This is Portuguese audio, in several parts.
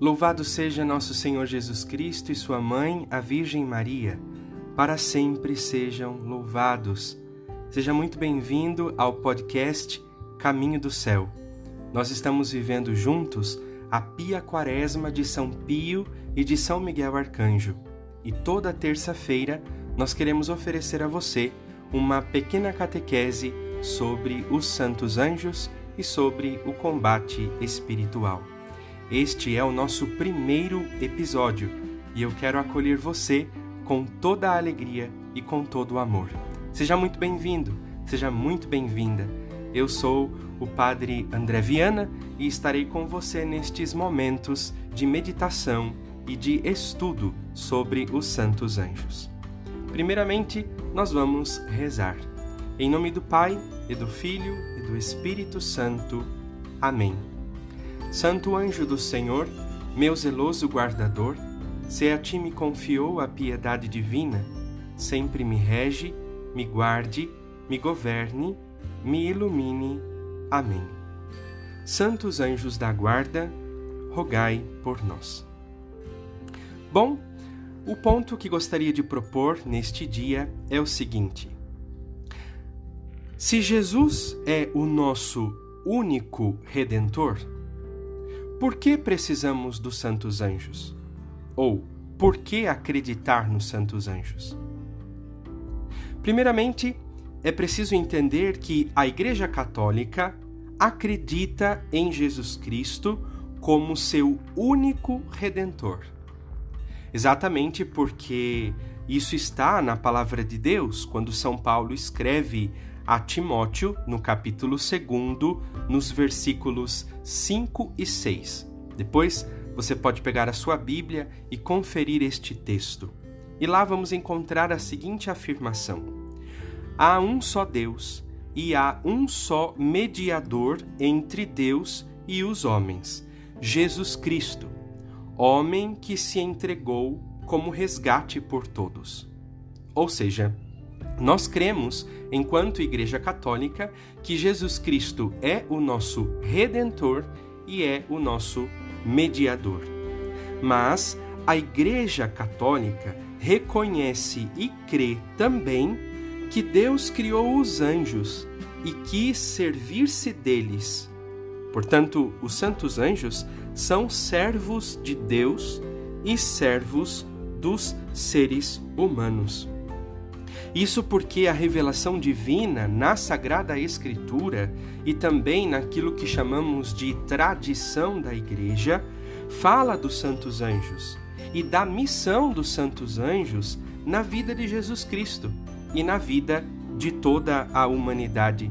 Louvado seja nosso Senhor Jesus Cristo e sua mãe, a Virgem Maria. Para sempre sejam louvados. Seja muito bem-vindo ao podcast Caminho do Céu. Nós estamos vivendo juntos a Pia Quaresma de São Pio e de São Miguel Arcanjo. E toda terça-feira nós queremos oferecer a você uma pequena catequese sobre os santos anjos e sobre o combate espiritual. Este é o nosso primeiro episódio e eu quero acolher você com toda a alegria e com todo o amor. Seja muito bem-vindo, seja muito bem-vinda. Eu sou o Padre André Viana e estarei com você nestes momentos de meditação e de estudo sobre os santos anjos. Primeiramente, nós vamos rezar. Em nome do Pai, e do Filho, e do Espírito Santo. Amém. Santo anjo do Senhor, meu zeloso guardador, se a ti me confiou a piedade divina, sempre me rege, me guarde, me governe, me ilumine. Amém. Santos anjos da guarda, rogai por nós. Bom, o ponto que gostaria de propor neste dia é o seguinte: se Jesus é o nosso único redentor, por que precisamos dos santos anjos? Ou por que acreditar nos santos anjos? Primeiramente, é preciso entender que a Igreja Católica acredita em Jesus Cristo como seu único redentor. Exatamente porque isso está na palavra de Deus, quando São Paulo escreve a Timóteo, no capítulo 2, nos versículos 5 e 6. Depois você pode pegar a sua Bíblia e conferir este texto. E lá vamos encontrar a seguinte afirmação: Há um só Deus e há um só mediador entre Deus e os homens, Jesus Cristo, homem que se entregou como resgate por todos. Ou seja, nós cremos, enquanto Igreja Católica, que Jesus Cristo é o nosso redentor e é o nosso mediador. Mas a Igreja Católica reconhece e crê também que Deus criou os anjos e quis servir-se deles. Portanto, os santos anjos são servos de Deus e servos dos seres humanos. Isso porque a revelação divina na Sagrada Escritura e também naquilo que chamamos de tradição da Igreja fala dos santos anjos e da missão dos santos anjos na vida de Jesus Cristo e na vida de toda a humanidade.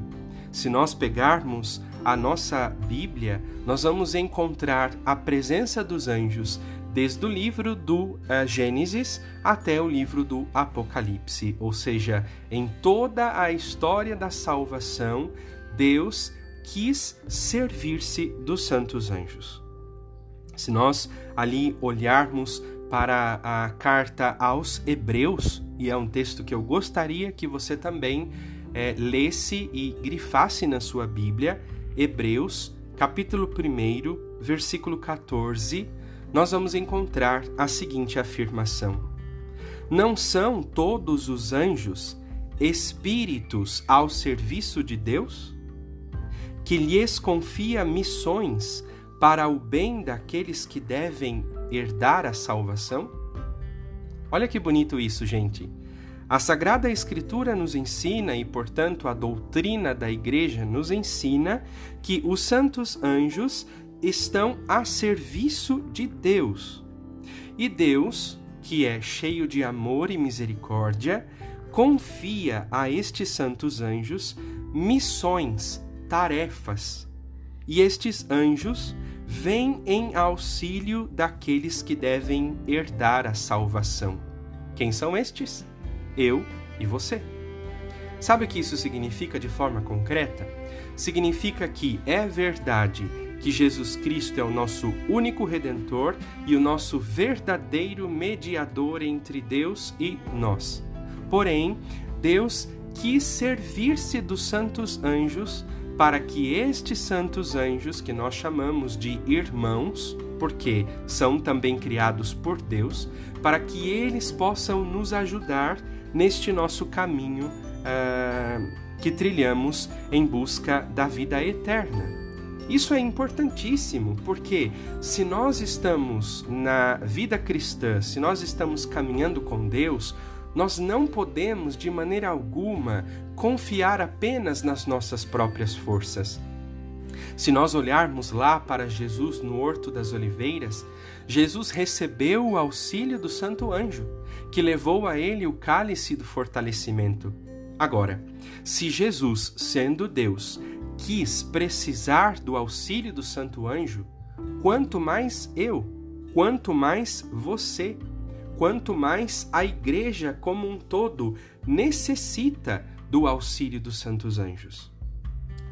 Se nós pegarmos a nossa Bíblia, nós vamos encontrar a presença dos anjos desde o livro do uh, Gênesis até o livro do Apocalipse, ou seja, em toda a história da salvação, Deus quis servir-se dos santos anjos. Se nós ali olharmos para a carta aos Hebreus, e é um texto que eu gostaria que você também é, lesse e grifasse na sua Bíblia, Hebreus, capítulo 1, versículo 14 nós vamos encontrar a seguinte afirmação: Não são todos os anjos espíritos ao serviço de Deus? Que lhes confia missões para o bem daqueles que devem herdar a salvação? Olha que bonito isso, gente. A Sagrada Escritura nos ensina, e portanto a doutrina da Igreja nos ensina, que os santos anjos estão a serviço de Deus. E Deus, que é cheio de amor e misericórdia, confia a estes santos anjos missões, tarefas. E estes anjos vêm em auxílio daqueles que devem herdar a salvação. Quem são estes? Eu e você. Sabe o que isso significa de forma concreta? Significa que é verdade que Jesus Cristo é o nosso único redentor e o nosso verdadeiro mediador entre Deus e nós. Porém, Deus quis servir-se dos santos anjos para que estes santos anjos, que nós chamamos de irmãos, porque são também criados por Deus, para que eles possam nos ajudar neste nosso caminho uh, que trilhamos em busca da vida eterna. Isso é importantíssimo, porque se nós estamos na vida cristã, se nós estamos caminhando com Deus, nós não podemos de maneira alguma confiar apenas nas nossas próprias forças. Se nós olharmos lá para Jesus no Horto das Oliveiras, Jesus recebeu o auxílio do Santo Anjo, que levou a ele o cálice do fortalecimento. Agora, se Jesus, sendo Deus, quis precisar do auxílio do Santo Anjo, quanto mais eu, quanto mais você, quanto mais a Igreja como um todo necessita do auxílio dos santos anjos.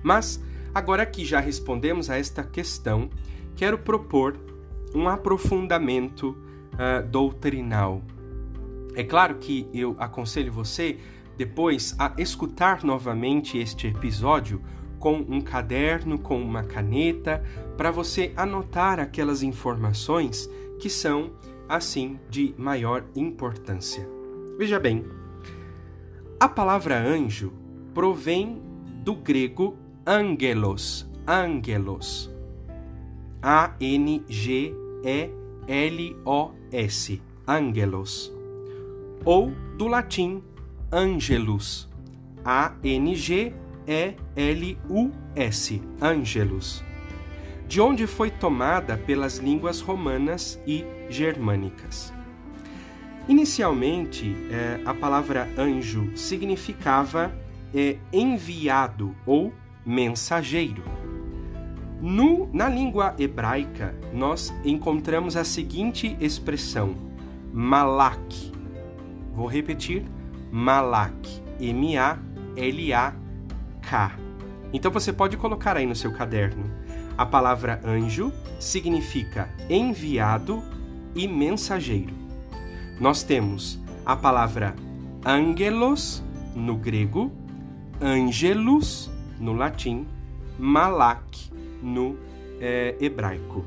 Mas, agora que já respondemos a esta questão, quero propor um aprofundamento uh, doutrinal. É claro que eu aconselho você depois a escutar novamente este episódio com um caderno, com uma caneta, para você anotar aquelas informações que são, assim, de maior importância. Veja bem, a palavra anjo provém do grego angelos, angelos. A-N-G-E-L-O-S, angelos. Ou do latim angelus, A-N-G-E-L-O-S e-L-U-S, Angelus, de onde foi tomada pelas línguas romanas e germânicas. Inicialmente, é, a palavra anjo significava é, enviado ou mensageiro. No, na língua hebraica, nós encontramos a seguinte expressão: malak. Vou repetir: malak. M-A-L-A-K Então você pode colocar aí no seu caderno. A palavra anjo significa enviado e mensageiro. Nós temos a palavra angelos no grego, angelus no latim, malak no é, hebraico.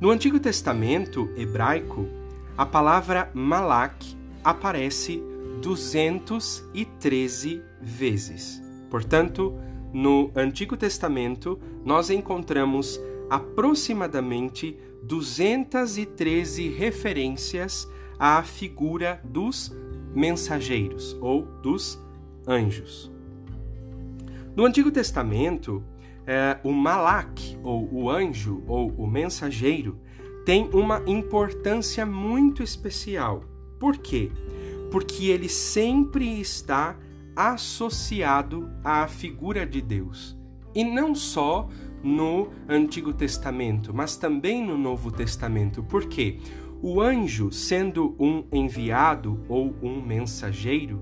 No Antigo Testamento hebraico, a palavra malak aparece 213 vezes. Portanto, no Antigo Testamento, nós encontramos aproximadamente 213 referências à figura dos mensageiros ou dos anjos. No Antigo Testamento, é, o Malak, ou o anjo, ou o mensageiro, tem uma importância muito especial. Por quê? Porque ele sempre está associado à figura de Deus. E não só no Antigo Testamento, mas também no Novo Testamento. Por quê? O anjo, sendo um enviado ou um mensageiro,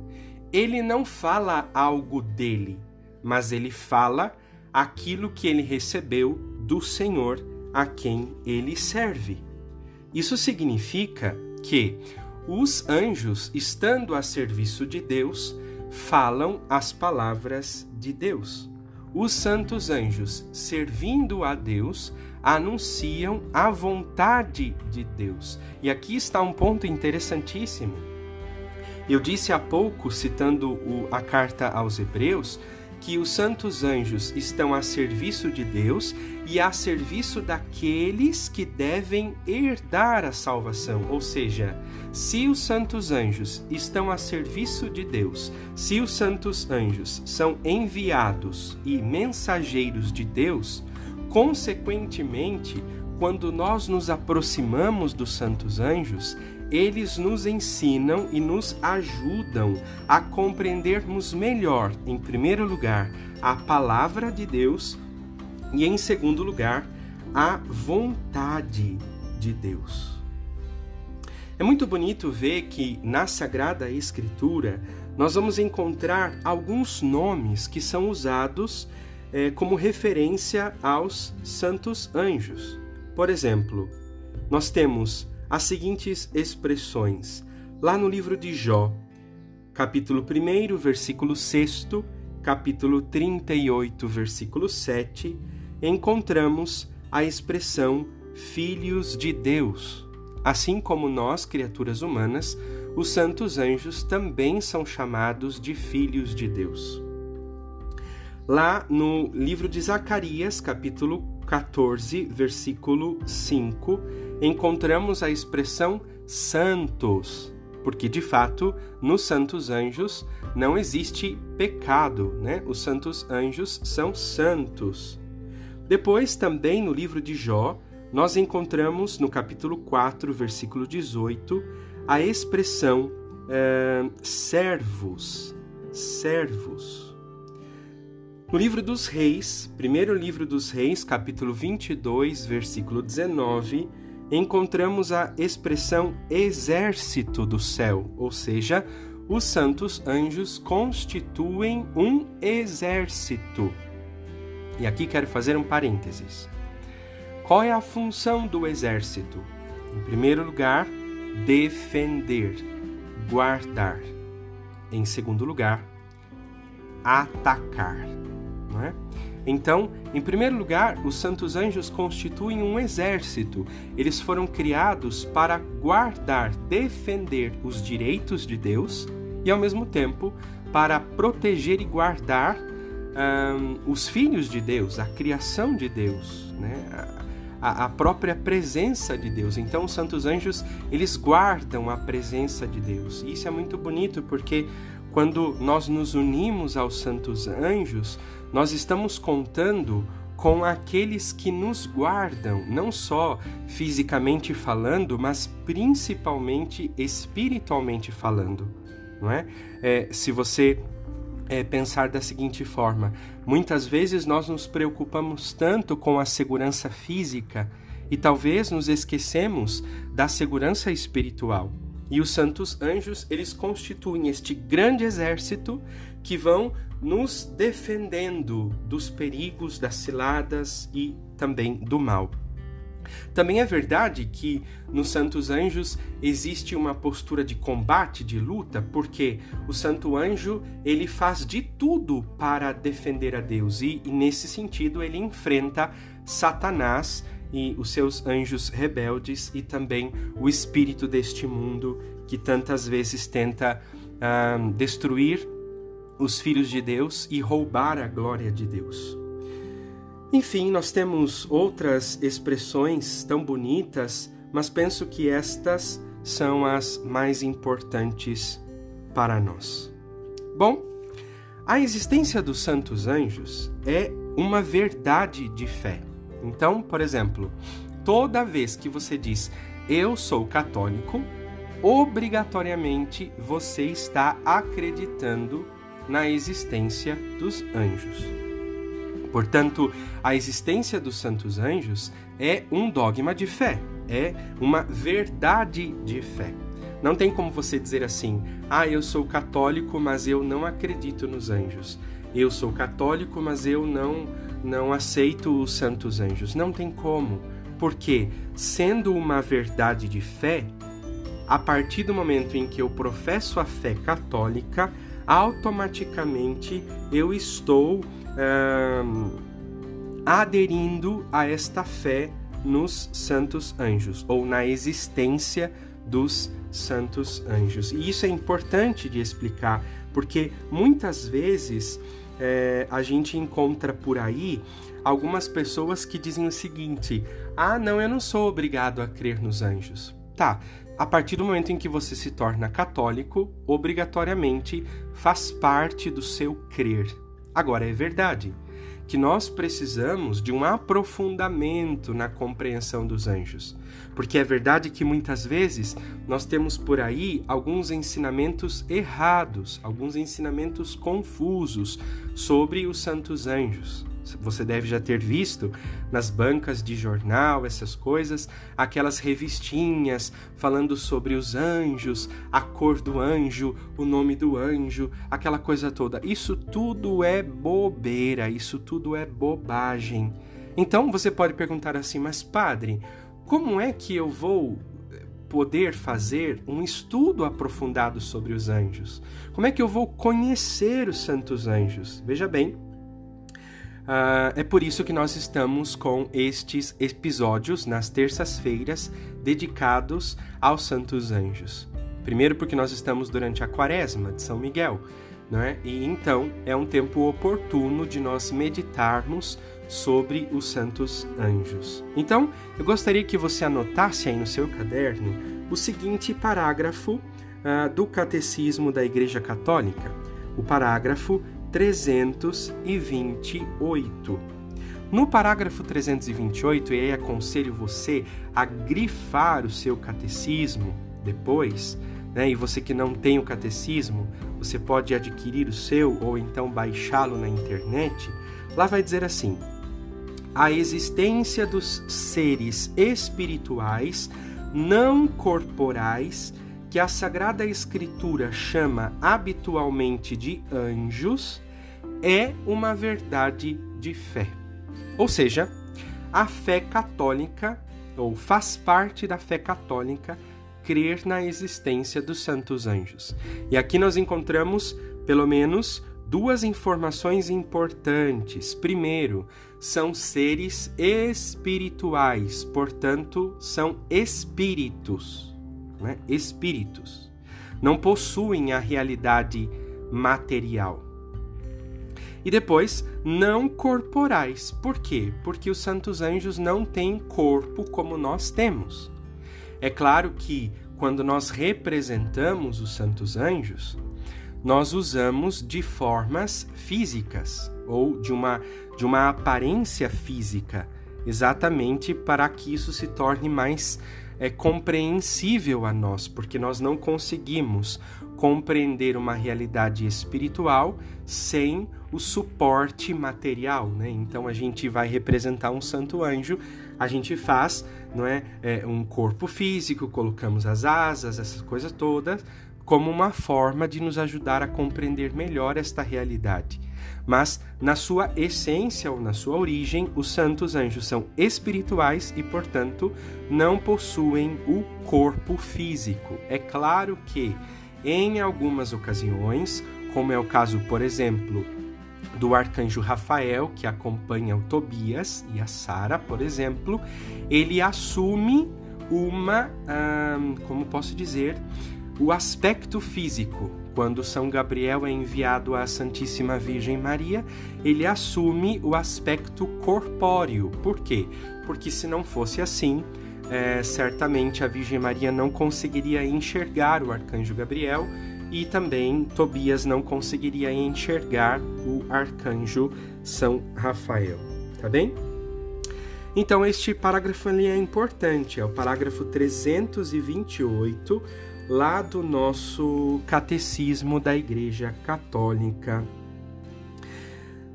ele não fala algo dele, mas ele fala aquilo que ele recebeu do Senhor a quem ele serve. Isso significa que os anjos, estando a serviço de Deus, falam as palavras de Deus. Os santos anjos, servindo a Deus, anunciam a vontade de Deus. E aqui está um ponto interessantíssimo. Eu disse há pouco, citando a carta aos Hebreus, que os santos anjos estão a serviço de Deus e a serviço daqueles que devem herdar a salvação. Ou seja, se os santos anjos estão a serviço de Deus, se os santos anjos são enviados e mensageiros de Deus, consequentemente, quando nós nos aproximamos dos santos anjos, eles nos ensinam e nos ajudam a compreendermos melhor, em primeiro lugar, a palavra de Deus e, em segundo lugar, a vontade de Deus. É muito bonito ver que na Sagrada Escritura nós vamos encontrar alguns nomes que são usados é, como referência aos santos anjos. Por exemplo, nós temos as seguintes expressões lá no livro de Jó, capítulo 1, versículo 6 capítulo 38, versículo 7, encontramos a expressão filhos de Deus. Assim como nós, criaturas humanas, os santos anjos também são chamados de filhos de Deus. Lá no livro de Zacarias, capítulo 14, versículo 5, encontramos a expressão santos, porque de fato, nos santos anjos não existe pecado, né? Os santos anjos são santos. Depois, também no livro de Jó, nós encontramos no capítulo 4, versículo 18, a expressão é, servos, servos. No livro dos Reis, primeiro livro dos Reis, capítulo 22, versículo 19, encontramos a expressão exército do céu, ou seja, os santos anjos constituem um exército. E aqui quero fazer um parênteses. Qual é a função do exército? Em primeiro lugar, defender, guardar. Em segundo lugar, atacar. Não é? Então, em primeiro lugar, os santos anjos constituem um exército. Eles foram criados para guardar, defender os direitos de Deus e, ao mesmo tempo, para proteger e guardar um, os filhos de Deus, a criação de Deus, né? a, a própria presença de Deus. Então, os santos anjos eles guardam a presença de Deus. E isso é muito bonito porque quando nós nos unimos aos santos anjos, nós estamos contando com aqueles que nos guardam, não só fisicamente falando, mas principalmente espiritualmente falando, não é? é se você é, pensar da seguinte forma: muitas vezes nós nos preocupamos tanto com a segurança física e talvez nos esquecemos da segurança espiritual. E os santos anjos, eles constituem este grande exército que vão nos defendendo dos perigos, das ciladas e também do mal. Também é verdade que nos santos anjos existe uma postura de combate, de luta, porque o santo anjo ele faz de tudo para defender a Deus e, e nesse sentido ele enfrenta Satanás e os seus anjos rebeldes e também o espírito deste mundo que tantas vezes tenta uh, destruir os filhos de Deus e roubar a glória de Deus. Enfim, nós temos outras expressões tão bonitas, mas penso que estas são as mais importantes para nós. Bom, a existência dos santos anjos é uma verdade de fé. Então, por exemplo, toda vez que você diz eu sou católico, obrigatoriamente você está acreditando na existência dos anjos. Portanto, a existência dos santos anjos é um dogma de fé, é uma verdade de fé. Não tem como você dizer assim: "Ah, eu sou católico, mas eu não acredito nos anjos. Eu sou católico, mas eu não não aceito os santos anjos". Não tem como, porque sendo uma verdade de fé, a partir do momento em que eu professo a fé católica, automaticamente eu estou aderindo a esta fé nos santos anjos, ou na existência dos santos anjos. E isso é importante de explicar, porque muitas vezes é, a gente encontra por aí algumas pessoas que dizem o seguinte: ah, não, eu não sou obrigado a crer nos anjos. Tá, a partir do momento em que você se torna católico, obrigatoriamente faz parte do seu crer. Agora, é verdade que nós precisamos de um aprofundamento na compreensão dos anjos, porque é verdade que muitas vezes nós temos por aí alguns ensinamentos errados, alguns ensinamentos confusos sobre os santos anjos você deve já ter visto nas bancas de jornal, essas coisas, aquelas revistinhas falando sobre os anjos, a cor do anjo, o nome do anjo, aquela coisa toda. Isso tudo é bobeira, isso tudo é bobagem. Então você pode perguntar assim, mas padre, como é que eu vou poder fazer um estudo aprofundado sobre os anjos? Como é que eu vou conhecer os santos anjos? Veja bem, Uh, é por isso que nós estamos com estes episódios nas terças-feiras dedicados aos Santos Anjos. Primeiro, porque nós estamos durante a quaresma de São Miguel, não é? e então é um tempo oportuno de nós meditarmos sobre os Santos Anjos. Então, eu gostaria que você anotasse aí no seu caderno o seguinte parágrafo uh, do Catecismo da Igreja Católica, o parágrafo 328. No parágrafo 328, e aí aconselho você a grifar o seu catecismo depois, né? E você que não tem o catecismo, você pode adquirir o seu ou então baixá-lo na internet. Lá vai dizer assim: a existência dos seres espirituais não corporais que a Sagrada Escritura chama habitualmente de anjos, é uma verdade de fé. Ou seja, a fé católica, ou faz parte da fé católica, crer na existência dos santos anjos. E aqui nós encontramos, pelo menos, duas informações importantes. Primeiro, são seres espirituais, portanto, são espíritos né? espíritos, não possuem a realidade material. E depois, não corporais. Por quê? Porque os santos anjos não têm corpo como nós temos. É claro que quando nós representamos os santos anjos, nós usamos de formas físicas ou de uma, de uma aparência física, exatamente para que isso se torne mais é compreensível a nós, porque nós não conseguimos compreender uma realidade espiritual sem o suporte material, né? Então a gente vai representar um santo anjo, a gente faz, não é, é um corpo físico, colocamos as asas, essas coisas todas, como uma forma de nos ajudar a compreender melhor esta realidade mas na sua essência ou na sua origem, os santos anjos são espirituais e, portanto, não possuem o corpo físico. É claro que, em algumas ocasiões, como é o caso, por exemplo, do arcanjo Rafael, que acompanha o Tobias e a Sara, por exemplo, ele assume uma, hum, como posso dizer, o aspecto físico, quando São Gabriel é enviado à Santíssima Virgem Maria, ele assume o aspecto corpóreo. Por quê? Porque se não fosse assim, é, certamente a Virgem Maria não conseguiria enxergar o arcanjo Gabriel e também Tobias não conseguiria enxergar o arcanjo São Rafael. Tá bem? Então, este parágrafo ali é importante, é o parágrafo 328 lá do nosso catecismo da Igreja Católica.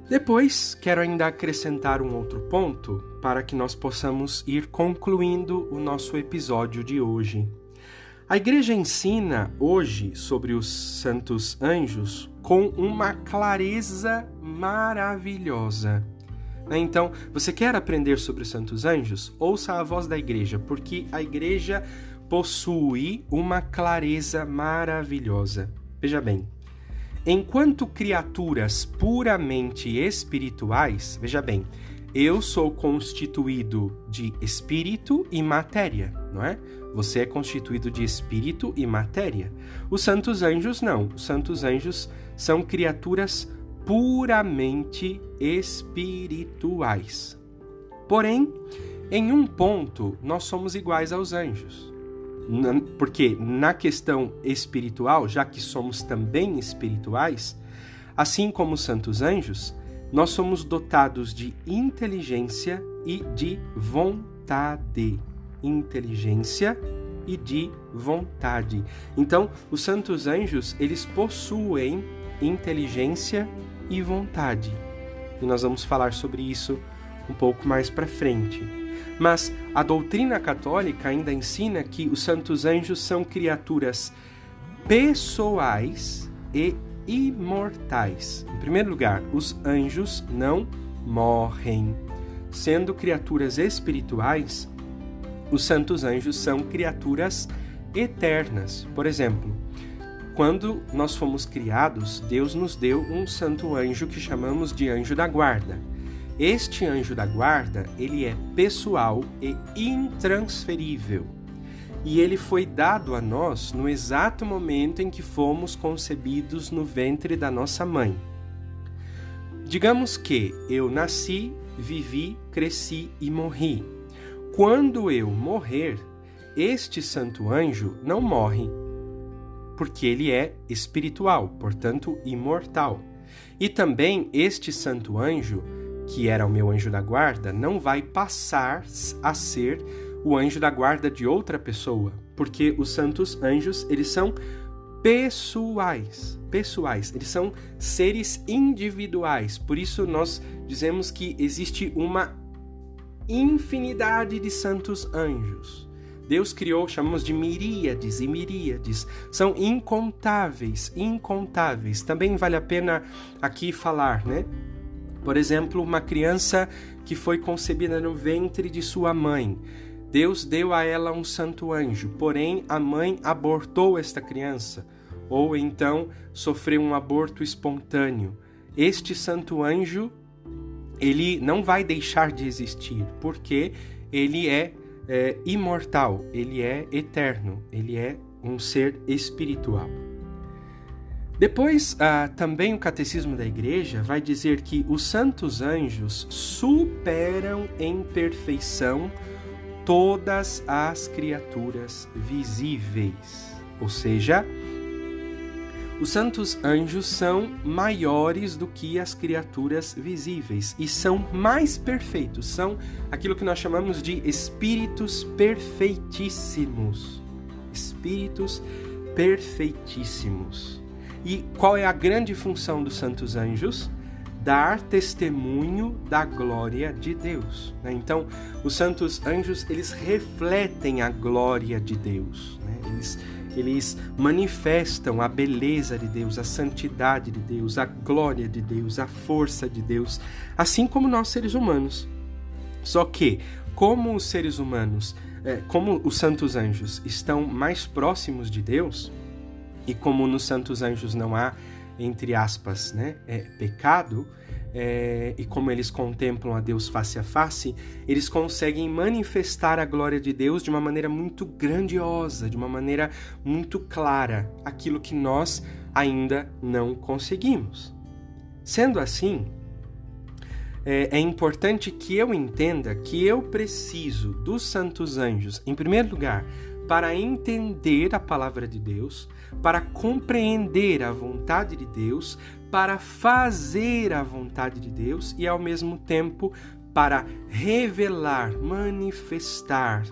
Depois, quero ainda acrescentar um outro ponto para que nós possamos ir concluindo o nosso episódio de hoje. A Igreja ensina hoje sobre os santos anjos com uma clareza maravilhosa. Então, você quer aprender sobre os santos anjos? Ouça a voz da Igreja, porque a Igreja possui uma clareza maravilhosa. Veja bem, enquanto criaturas puramente espirituais, veja bem, eu sou constituído de espírito e matéria, não é? Você é constituído de espírito e matéria. Os santos anjos não. Os santos anjos são criaturas puramente espirituais. Porém, em um ponto, nós somos iguais aos anjos porque na questão espiritual, já que somos também espirituais, assim como os santos anjos, nós somos dotados de inteligência e de vontade. Inteligência e de vontade. Então, os santos anjos, eles possuem inteligência e vontade. E nós vamos falar sobre isso um pouco mais para frente. Mas a doutrina católica ainda ensina que os santos anjos são criaturas pessoais e imortais. Em primeiro lugar, os anjos não morrem. Sendo criaturas espirituais, os santos anjos são criaturas eternas. Por exemplo, quando nós fomos criados, Deus nos deu um santo anjo que chamamos de anjo da guarda. Este anjo da guarda, ele é pessoal e intransferível. E ele foi dado a nós no exato momento em que fomos concebidos no ventre da nossa mãe. Digamos que eu nasci, vivi, cresci e morri. Quando eu morrer, este santo anjo não morre, porque ele é espiritual, portanto imortal. E também este santo anjo, que era o meu anjo da guarda, não vai passar a ser o anjo da guarda de outra pessoa, porque os santos anjos, eles são pessoais, pessoais, eles são seres individuais. Por isso nós dizemos que existe uma infinidade de santos anjos. Deus criou, chamamos de miríades e miríades. São incontáveis, incontáveis. Também vale a pena aqui falar, né? Por exemplo, uma criança que foi concebida no ventre de sua mãe. Deus deu a ela um santo anjo, porém a mãe abortou esta criança, ou então sofreu um aborto espontâneo. Este santo anjo, ele não vai deixar de existir, porque ele é é imortal, ele é eterno, ele é um ser espiritual. Depois, ah, também o Catecismo da Igreja vai dizer que os santos anjos superam em perfeição todas as criaturas visíveis, ou seja, os santos anjos são maiores do que as criaturas visíveis e são mais perfeitos, são aquilo que nós chamamos de espíritos perfeitíssimos. Espíritos perfeitíssimos. E qual é a grande função dos santos anjos? Dar testemunho da glória de Deus. Né? Então, os santos anjos eles refletem a glória de Deus. Né? Eles eles manifestam a beleza de Deus, a santidade de Deus, a glória de Deus, a força de Deus, assim como nós seres humanos. Só que, como os seres humanos, é, como os santos anjos estão mais próximos de Deus, e como nos santos anjos não há, entre aspas, né, é, pecado, é, e como eles contemplam a Deus face a face, eles conseguem manifestar a glória de Deus de uma maneira muito grandiosa, de uma maneira muito clara, aquilo que nós ainda não conseguimos. Sendo assim, é, é importante que eu entenda que eu preciso dos santos anjos, em primeiro lugar, para entender a palavra de Deus, para compreender a vontade de Deus, para fazer a vontade de Deus e ao mesmo tempo para revelar, manifestar,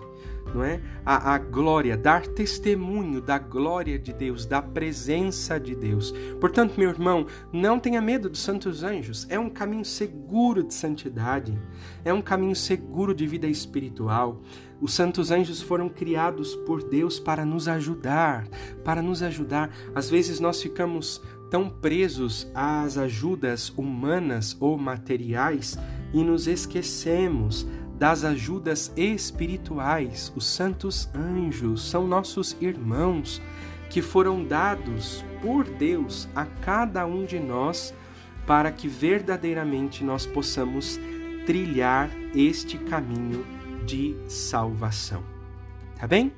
não é? A, a, glória, dar testemunho da glória de Deus, da presença de Deus. Portanto, meu irmão, não tenha medo dos santos anjos. É um caminho seguro de santidade, é um caminho seguro de vida espiritual. Os santos anjos foram criados por Deus para nos ajudar, para nos ajudar. Às vezes nós ficamos tão presos às ajudas humanas ou materiais e nos esquecemos das ajudas espirituais. Os santos anjos são nossos irmãos que foram dados por Deus a cada um de nós para que verdadeiramente nós possamos trilhar este caminho de salvação. Tá bem?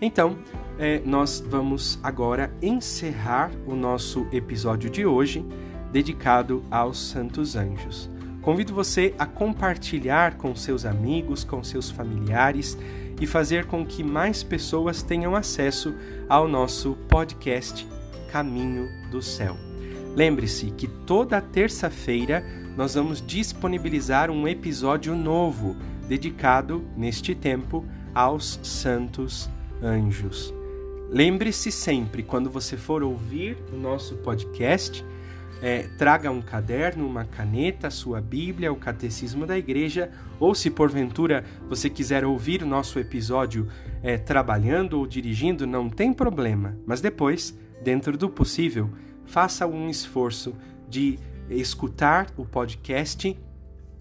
Então, é, nós vamos agora encerrar o nosso episódio de hoje, dedicado aos Santos Anjos. Convido você a compartilhar com seus amigos, com seus familiares e fazer com que mais pessoas tenham acesso ao nosso podcast Caminho do Céu. Lembre-se que toda terça-feira nós vamos disponibilizar um episódio novo dedicado, neste tempo, aos Santos Anjos. Lembre-se sempre, quando você for ouvir o nosso podcast, é, traga um caderno, uma caneta, sua Bíblia, o Catecismo da Igreja, ou se porventura você quiser ouvir o nosso episódio é, trabalhando ou dirigindo, não tem problema, mas depois, dentro do possível, faça um esforço de escutar o podcast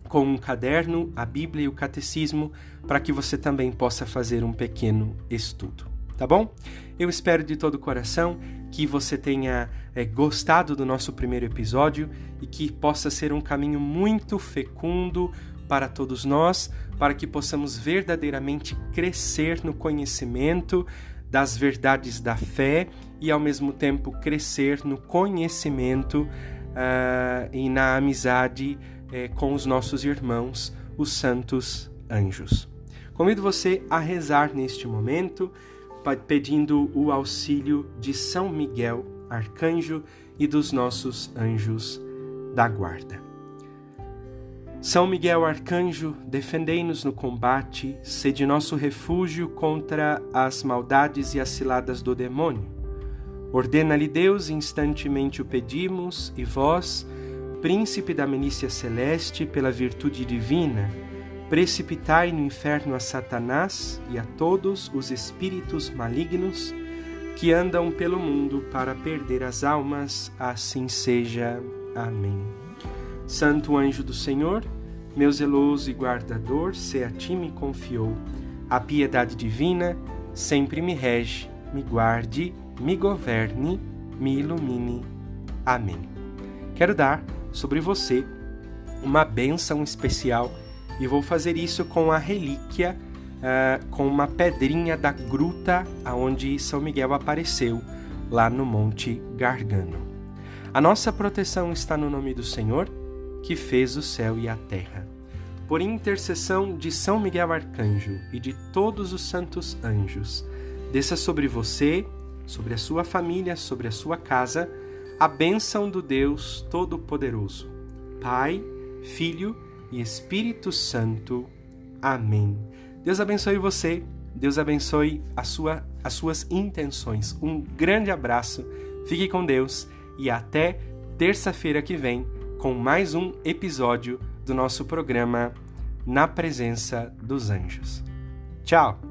com um caderno, a Bíblia e o Catecismo, para que você também possa fazer um pequeno estudo tá bom? Eu espero de todo o coração que você tenha é, gostado do nosso primeiro episódio e que possa ser um caminho muito fecundo para todos nós, para que possamos verdadeiramente crescer no conhecimento das verdades da fé e ao mesmo tempo crescer no conhecimento uh, e na amizade uh, com os nossos irmãos, os santos anjos. Convido você a rezar neste momento, pedindo o auxílio de São Miguel, arcanjo, e dos nossos anjos da guarda. São Miguel Arcanjo, defendei-nos no combate, sede nosso refúgio contra as maldades e as ciladas do demônio. Ordena-lhe Deus, instantemente o pedimos, e vós, príncipe da milícia celeste, pela virtude divina, precipitai no inferno a Satanás e a todos os espíritos malignos que andam pelo mundo para perder as almas, assim seja. Amém. Santo anjo do Senhor, meu zeloso e guardador, se a ti me confiou, a piedade divina sempre me rege, me guarde, me governe, me ilumine. Amém. Quero dar sobre você uma bênção especial e vou fazer isso com a relíquia, uh, com uma pedrinha da gruta aonde São Miguel apareceu, lá no Monte Gargano. A nossa proteção está no nome do Senhor que fez o céu e a terra. Por intercessão de São Miguel Arcanjo e de todos os santos anjos, desça sobre você, sobre a sua família, sobre a sua casa, a bênção do Deus Todo-Poderoso, Pai, Filho e Espírito Santo. Amém. Deus abençoe você, Deus abençoe a sua, as suas intenções. Um grande abraço, fique com Deus e até terça-feira que vem com mais um episódio do nosso programa Na Presença dos Anjos. Tchau!